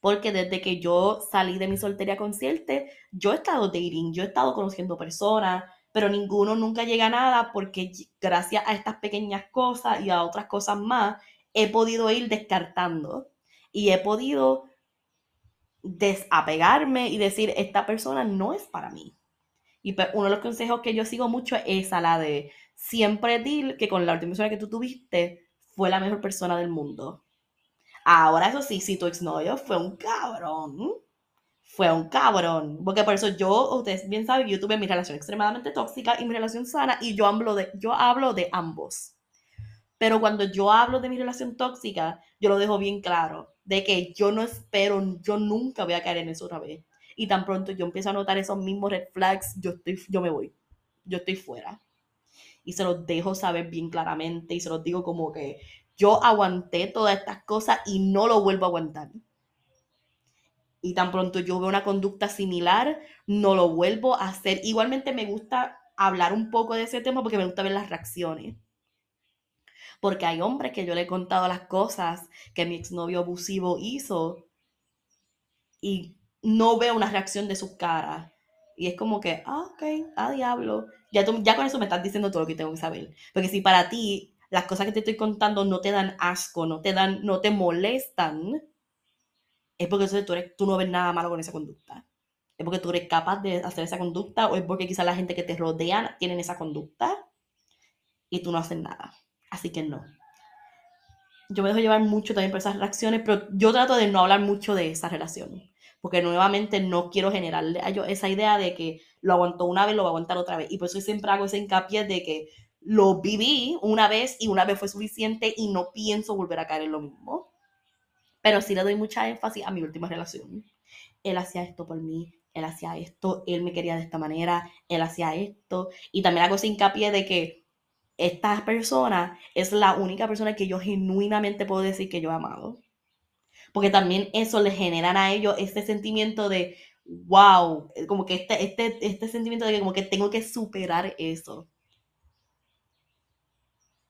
Porque desde que yo salí de mi soltería consciente, yo he estado dating, yo he estado conociendo personas, pero ninguno nunca llega a nada porque gracias a estas pequeñas cosas y a otras cosas más, he podido ir descartando y he podido desapegarme y decir, esta persona no es para mí. Y pues, uno de los consejos que yo sigo mucho es a la de siempre decir que con la última persona que tú tuviste fue la mejor persona del mundo. Ahora, eso sí, si tu exnovio fue un cabrón, fue un cabrón. Porque por eso yo, ustedes bien saben, yo tuve mi relación extremadamente tóxica y mi relación sana y yo hablo de, yo hablo de ambos. Pero cuando yo hablo de mi relación tóxica, yo lo dejo bien claro, de que yo no espero, yo nunca voy a caer en eso otra vez. Y tan pronto yo empiezo a notar esos mismos red flags, yo, estoy, yo me voy, yo estoy fuera. Y se los dejo saber bien claramente y se los digo como que yo aguanté todas estas cosas y no lo vuelvo a aguantar. Y tan pronto yo veo una conducta similar, no lo vuelvo a hacer. Igualmente me gusta hablar un poco de ese tema porque me gusta ver las reacciones porque hay hombres que yo le he contado las cosas que mi exnovio abusivo hizo y no veo una reacción de su cara. Y es como que, ah, ok, ah, diablo. Ya, ya con eso me estás diciendo todo lo que tengo que saber. Porque si para ti las cosas que te estoy contando no te dan asco, no te dan, no te molestan, es porque tú, eres, tú no ves nada malo con esa conducta. Es porque tú eres capaz de hacer esa conducta o es porque quizás la gente que te rodea tienen esa conducta y tú no haces nada. Así que no. Yo me dejo llevar mucho también por esas reacciones, pero yo trato de no hablar mucho de esa relación. Porque nuevamente no quiero generarle a ellos esa idea de que lo aguantó una vez, lo va a aguantar otra vez. Y por eso siempre hago ese hincapié de que lo viví una vez y una vez fue suficiente y no pienso volver a caer en lo mismo. Pero sí le doy mucha énfasis a mi última relación. Él hacía esto por mí, él hacía esto, él me quería de esta manera, él hacía esto. Y también hago hincapié de que esta persona es la única persona que yo genuinamente puedo decir que yo he amado. Porque también eso le generan a ellos este sentimiento de, wow, como que este, este, este sentimiento de que como que tengo que superar eso.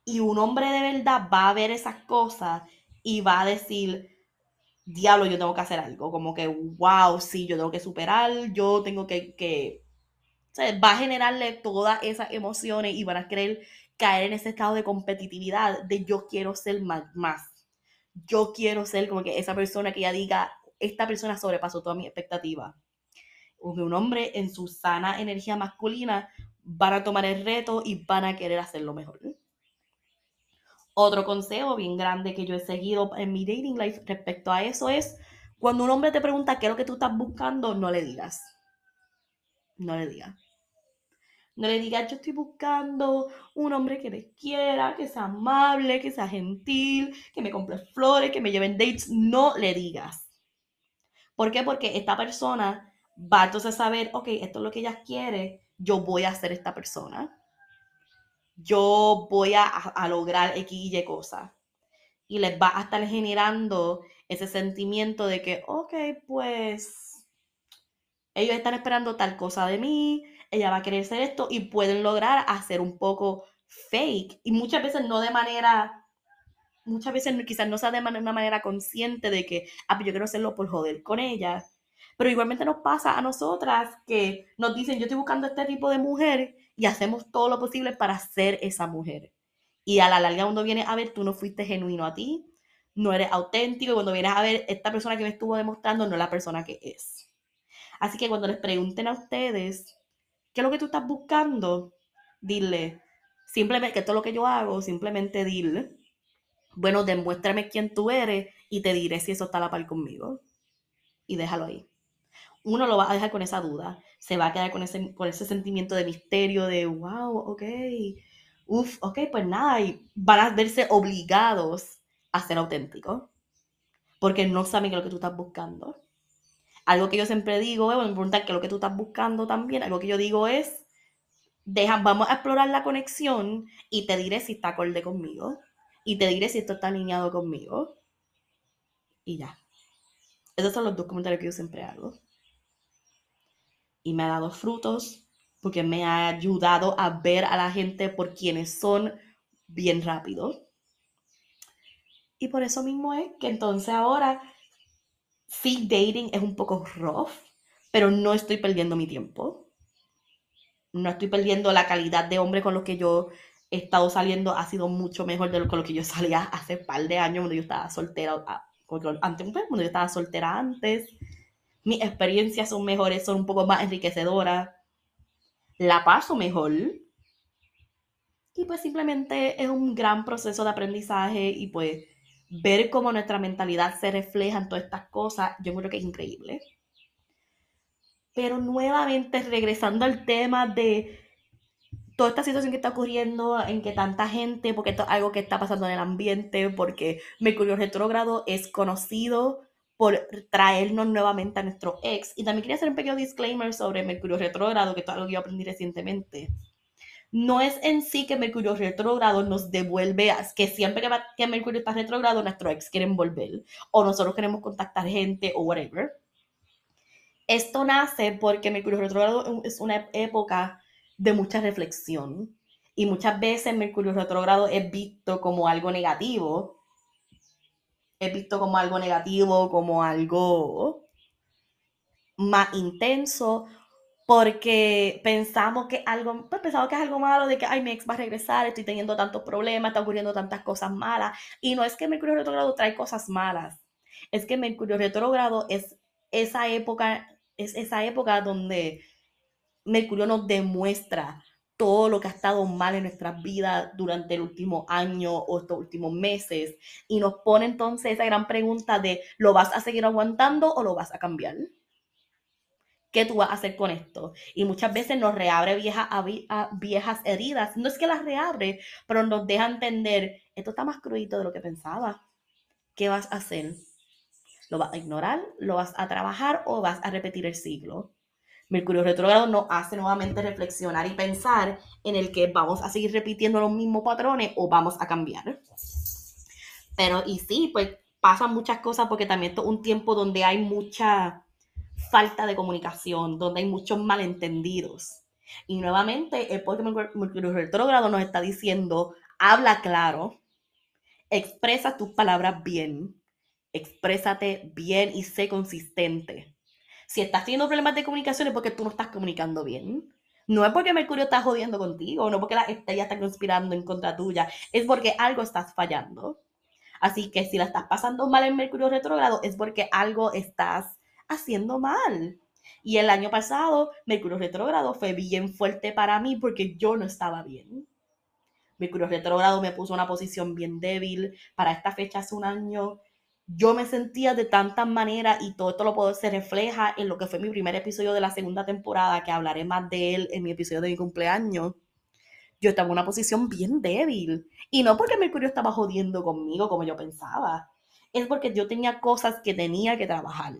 Y un hombre de verdad va a ver esas cosas y va a decir, diablo, yo tengo que hacer algo. Como que, wow, sí, yo tengo que superar, yo tengo que, que... va a generarle todas esas emociones y van a creer caer en ese estado de competitividad, de yo quiero ser más, Yo quiero ser como que esa persona que ya diga, esta persona sobrepasó toda mi expectativa. Un hombre en su sana energía masculina van a tomar el reto y van a querer hacerlo mejor. Otro consejo bien grande que yo he seguido en mi dating life respecto a eso es, cuando un hombre te pregunta qué es lo que tú estás buscando, no le digas. No le digas. No le digas, yo estoy buscando un hombre que me quiera, que sea amable, que sea gentil, que me compre flores, que me lleven dates. No le digas. ¿Por qué? Porque esta persona va entonces a saber, ok, esto es lo que ella quiere, yo voy a ser esta persona. Yo voy a, a lograr X y Y cosas. Y les va a estar generando ese sentimiento de que, ok, pues ellos están esperando tal cosa de mí, ella va a querer ser esto y pueden lograr hacer un poco fake y muchas veces no de manera, muchas veces quizás no sea de una manera consciente de que, ah, pues yo quiero hacerlo por joder con ella, pero igualmente nos pasa a nosotras que nos dicen, yo estoy buscando este tipo de mujer y hacemos todo lo posible para ser esa mujer. Y a la larga cuando vienes a ver, tú no fuiste genuino a ti, no eres auténtico y cuando vienes a ver, esta persona que me estuvo demostrando no es la persona que es. Así que cuando les pregunten a ustedes ¿Qué es lo que tú estás buscando? Dile, simplemente, que todo lo que yo hago, simplemente dile, bueno, demuéstrame quién tú eres y te diré si eso está a la par conmigo. Y déjalo ahí. Uno lo va a dejar con esa duda, se va a quedar con ese, con ese sentimiento de misterio, de, wow, ok, uff, ok, pues nada, y van a verse obligados a ser auténticos, porque no saben qué es lo que tú estás buscando. Algo que yo siempre digo, bueno, me preguntan qué es lo que tú estás buscando también. Algo que yo digo es, deja, vamos a explorar la conexión y te diré si está acorde conmigo. Y te diré si esto está alineado conmigo. Y ya. Esos son los dos comentarios que yo siempre hago. Y me ha dado frutos porque me ha ayudado a ver a la gente por quienes son bien rápido. Y por eso mismo es que entonces ahora sí, dating es un poco rough, pero no estoy perdiendo mi tiempo. No estoy perdiendo la calidad de hombre con los que yo he estado saliendo. Ha sido mucho mejor de lo con lo que yo salía hace un par de años cuando yo estaba soltera. Ah, antes, cuando yo estaba soltera antes. Mis experiencias son mejores, son un poco más enriquecedoras. La paso mejor. Y pues simplemente es un gran proceso de aprendizaje y pues ver cómo nuestra mentalidad se refleja en todas estas cosas, yo creo que es increíble. Pero nuevamente regresando al tema de toda esta situación que está ocurriendo, en que tanta gente, porque esto es algo que está pasando en el ambiente, porque Mercurio retrógrado es conocido por traernos nuevamente a nuestro ex. Y también quería hacer un pequeño disclaimer sobre Mercurio retrógrado, que es algo que yo aprendí recientemente no es en sí que Mercurio retrógrado nos devuelve, que siempre que, Mercurio está retrógrado, nuestro ex quieren volver, o nosotros queremos contactar gente, o whatever. Esto nace porque Mercurio retrógrado es una época de mucha reflexión, y muchas veces Mercurio retrógrado es visto como algo negativo, es visto como algo negativo, como algo más intenso, porque pensamos que algo, pues pensamos que es algo malo, de que, ay, mi ex va a regresar, estoy teniendo tantos problemas, está ocurriendo tantas cosas malas. Y no es que Mercurio retrógrado trae cosas malas, es que Mercurio retrógrado es esa época, es esa época donde Mercurio nos demuestra todo lo que ha estado mal en nuestras vidas durante el último año o estos últimos meses y nos pone entonces esa gran pregunta de, ¿lo vas a seguir aguantando o lo vas a cambiar? ¿qué tú vas a hacer con esto? Y muchas veces nos reabre viejas, viejas heridas. No es que las reabre, pero nos deja entender, esto está más crudito de lo que pensaba. ¿Qué vas a hacer? ¿Lo vas a ignorar? ¿Lo vas a trabajar o vas a repetir el ciclo? Mercurio retrógrado nos hace nuevamente reflexionar y pensar en el que vamos a seguir repitiendo los mismos patrones o vamos a cambiar. Pero y sí, pues pasan muchas cosas porque también esto es un tiempo donde hay mucha falta de comunicación, donde hay muchos malentendidos. Y nuevamente, el porque Mercurio retrógrado nos está diciendo, habla claro, expresa tus palabras bien, exprésate bien y sé consistente. Si estás teniendo problemas de comunicación es porque tú no estás comunicando bien. No es porque Mercurio está jodiendo contigo, no porque la estrella está conspirando en contra tuya, es porque algo estás fallando. Así que si la estás pasando mal en Mercurio retrógrado es porque algo estás haciendo mal. Y el año pasado, Mercurio retrógrado fue bien fuerte para mí porque yo no estaba bien. Mercurio retrógrado me puso una posición bien débil. Para esta fecha hace un año, yo me sentía de tantas maneras y todo esto lo puedo se refleja en lo que fue mi primer episodio de la segunda temporada, que hablaré más de él en mi episodio de mi cumpleaños. Yo estaba en una posición bien débil. Y no porque Mercurio estaba jodiendo conmigo como yo pensaba. Es porque yo tenía cosas que tenía que trabajar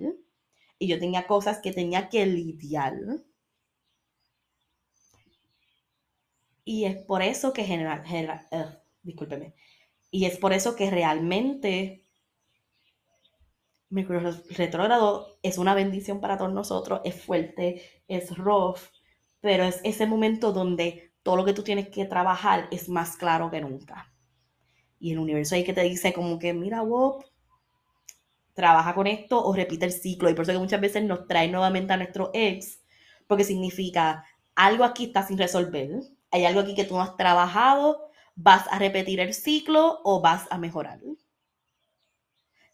y yo tenía cosas que tenía que lidiar. Y es por eso que general, discúlpeme, y es por eso que realmente Mercurio retrógrado es una bendición para todos nosotros, es fuerte, es rough, pero es ese momento donde todo lo que tú tienes que trabajar es más claro que nunca. Y el universo ahí que te dice como que, mira, Wop, trabaja con esto o repite el ciclo. Y por eso que muchas veces nos trae nuevamente a nuestro ex, porque significa algo aquí está sin resolver, hay algo aquí que tú no has trabajado, vas a repetir el ciclo o vas a mejorar.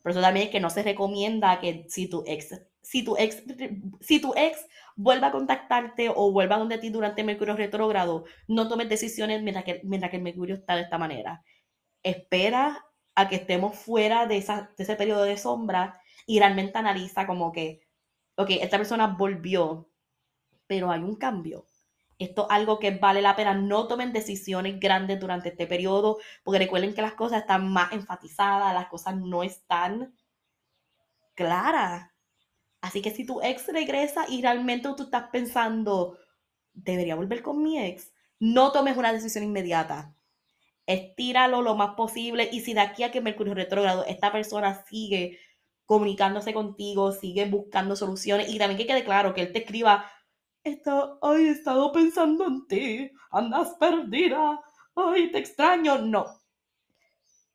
Por eso también es que no se recomienda que si tu ex, si tu ex, si tu ex vuelva a contactarte o vuelva donde ti durante Mercurio retrógrado, no tomes decisiones mientras que, mientras que Mercurio está de esta manera. Espera a que estemos fuera de, esa, de ese periodo de sombra y realmente analiza como que, ok, esta persona volvió, pero hay un cambio. Esto es algo que vale la pena. No tomen decisiones grandes durante este periodo, porque recuerden que las cosas están más enfatizadas, las cosas no están claras. Así que si tu ex regresa y realmente tú estás pensando, debería volver con mi ex, no tomes una decisión inmediata estíralo lo más posible y si de aquí a que Mercurio retrógrado esta persona sigue comunicándose contigo, sigue buscando soluciones y también que quede claro que él te escriba, Está, ay, he estado pensando en ti, andas perdida, ay, te extraño, no.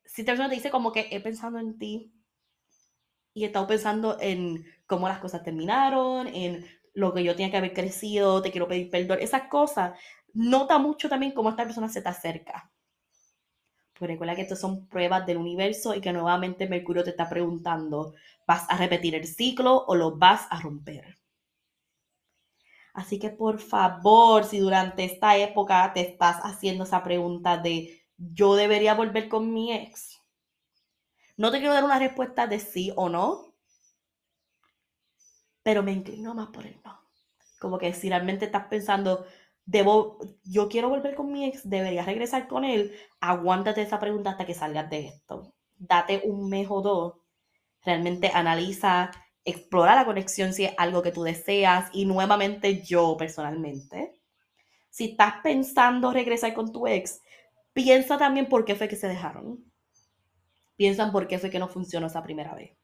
Si esta te dice como que he pensado en ti y he estado pensando en cómo las cosas terminaron, en lo que yo tenía que haber crecido, te quiero pedir perdón, esas cosas, nota mucho también cómo esta persona se te acerca. Recuerda que estas son pruebas del universo y que nuevamente Mercurio te está preguntando, ¿vas a repetir el ciclo o lo vas a romper? Así que por favor, si durante esta época te estás haciendo esa pregunta de yo debería volver con mi ex, no te quiero dar una respuesta de sí o no, pero me inclino más por el no. Como que si realmente estás pensando, debo, yo quiero volver con mi ex, debería regresar con él, aguántate esa pregunta hasta que salgas de esto. Date un mes o dos, realmente analiza, explora la conexión si es algo que tú deseas y nuevamente yo personalmente, si estás pensando regresar con tu ex, piensa también por qué fue que se dejaron. Piensa por qué fue que no funcionó esa primera vez.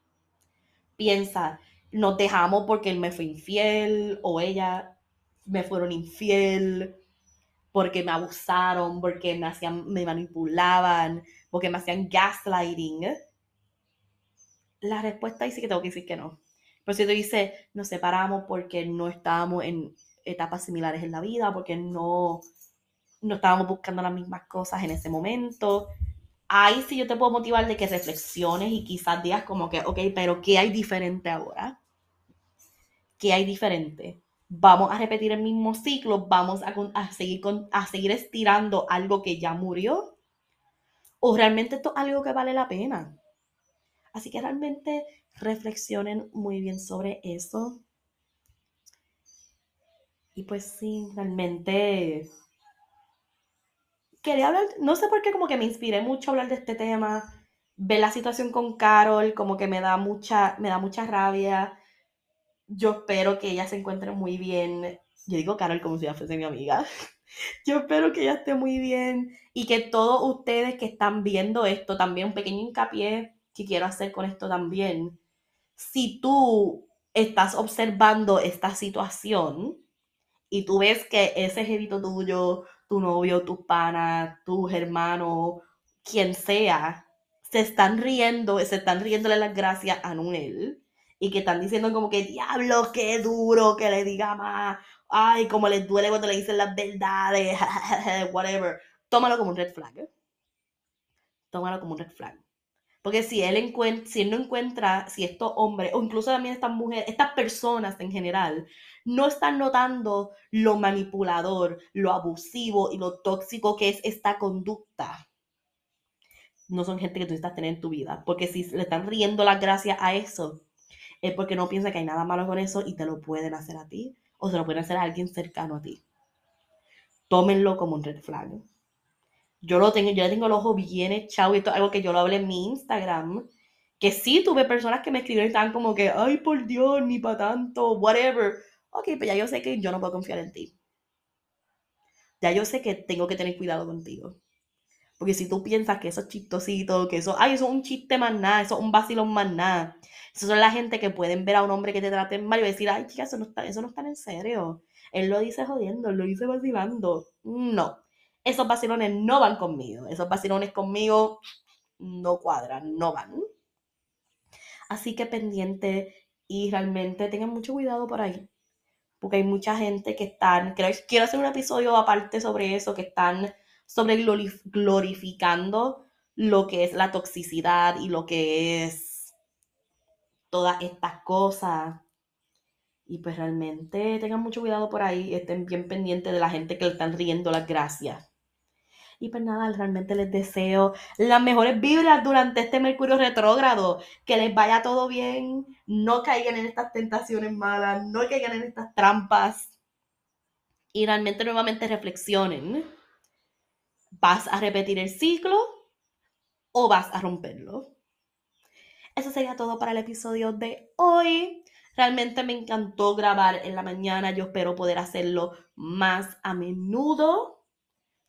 Piensa, nos dejamos porque él me fue infiel o ella me fueron infiel, porque me abusaron, porque me, hacían, me manipulaban, porque me hacían gaslighting. La respuesta ahí sí que tengo que decir que no. Si tú dices, nos separamos porque no estábamos en etapas similares en la vida, porque no, no estábamos buscando las mismas cosas en ese momento, ahí sí yo te puedo motivar de que reflexiones y quizás digas como que, ok, pero ¿qué hay diferente ahora? ¿Qué hay diferente? Vamos a repetir el mismo ciclo, vamos a, seguir, con, a seguir estirando algo que ya murió. ¿O realmente esto es algo que vale la pena? Así que realmente reflexionen muy bien sobre eso. Y pues sí, realmente quería hablar, no sé por qué como que me inspiré mucho a hablar de este tema, ver la situación con Carol, como que me da mucha, me da mucha rabia. Yo espero que ella se encuentre muy bien. Yo digo Carol como si ella fuese mi amiga. <laughs> Yo espero que ella esté muy bien y que todos ustedes que están viendo esto, también un pequeño hincapié quiero hacer con esto también. Si tú estás observando esta situación y tú ves que ese jevito tuyo tu novio, tus panas, tus hermanos, quien sea, se están riendo, se están riéndole las gracias a Noel y que están diciendo como que diablo, qué duro que le diga más, ay, como les duele cuando le dicen las verdades, <laughs> whatever. Tómalo como un red flag. Tómalo como un red flag. Porque si él, encuentra, si no encuentra, si estos hombres, o incluso también estas mujeres, estas personas en general, no están notando lo manipulador, lo abusivo y lo tóxico que es esta conducta, no son gente que tú estás teniendo en tu vida. Porque si le están riendo las gracias a eso, es porque no piensa que hay nada malo con eso y te lo pueden hacer a ti o se lo pueden hacer a alguien cercano a ti. Tómenlo como un red flag yo lo tengo, yo le tengo el ojo bien echado y esto es algo que yo lo hablé en mi Instagram. Que sí tuve personas que me escribieron y estaban como que, ay, por Dios, ni para tanto, whatever. Ok, pues ya yo sé que yo no puedo confiar en ti. Ya yo sé que tengo que tener cuidado contigo. Porque si tú piensas que eso es chistosito, que eso, ay, eso es un chiste más nada, eso es un vacilón más nada. Eso son la gente que pueden ver a un hombre que te trate mal y decir, ay, chica, eso no está, eso no está en serio. Él lo dice jodiendo, él lo dice vacilando. No esos vacilones no van conmigo. Esos vacilones conmigo no cuadran, no van. Así que pendiente y realmente tengan mucho cuidado por ahí. Porque hay mucha gente que están, quiero hacer un episodio aparte sobre eso, que están sobre glorificando lo que es la toxicidad y lo que es todas estas cosas. Y pues realmente tengan mucho cuidado por ahí, estén bien pendientes de la gente que le están riendo las gracias. Y pues nada, realmente les deseo las mejores vibras durante este Mercurio retrógrado. Que les vaya todo bien. No caigan en estas tentaciones malas. No caigan en estas trampas. Y realmente nuevamente reflexionen. ¿Vas a repetir el ciclo o vas a romperlo? Eso sería todo para el episodio de hoy. Realmente me encantó grabar en la mañana. Yo espero poder hacerlo más a menudo.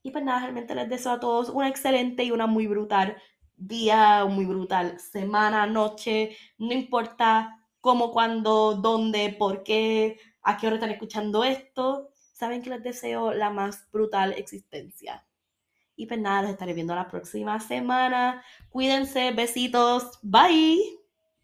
Y pues nada, realmente les deseo a todos una excelente y una muy brutal día, muy brutal semana, noche, no importa cómo, cuándo, dónde, por qué, a qué hora están escuchando esto. Saben que les deseo la más brutal existencia. Y pues nada, los estaré viendo la próxima semana. Cuídense, besitos, bye.